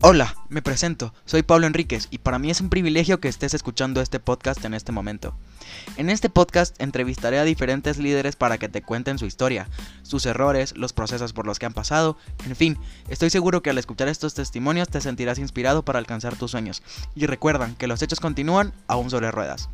Hola, me presento, soy Pablo Enríquez y para mí es un privilegio que estés escuchando este podcast en este momento. En este podcast entrevistaré a diferentes líderes para que te cuenten su historia, sus errores, los procesos por los que han pasado, en fin, estoy seguro que al escuchar estos testimonios te sentirás inspirado para alcanzar tus sueños. Y recuerdan que los hechos continúan aún sobre ruedas.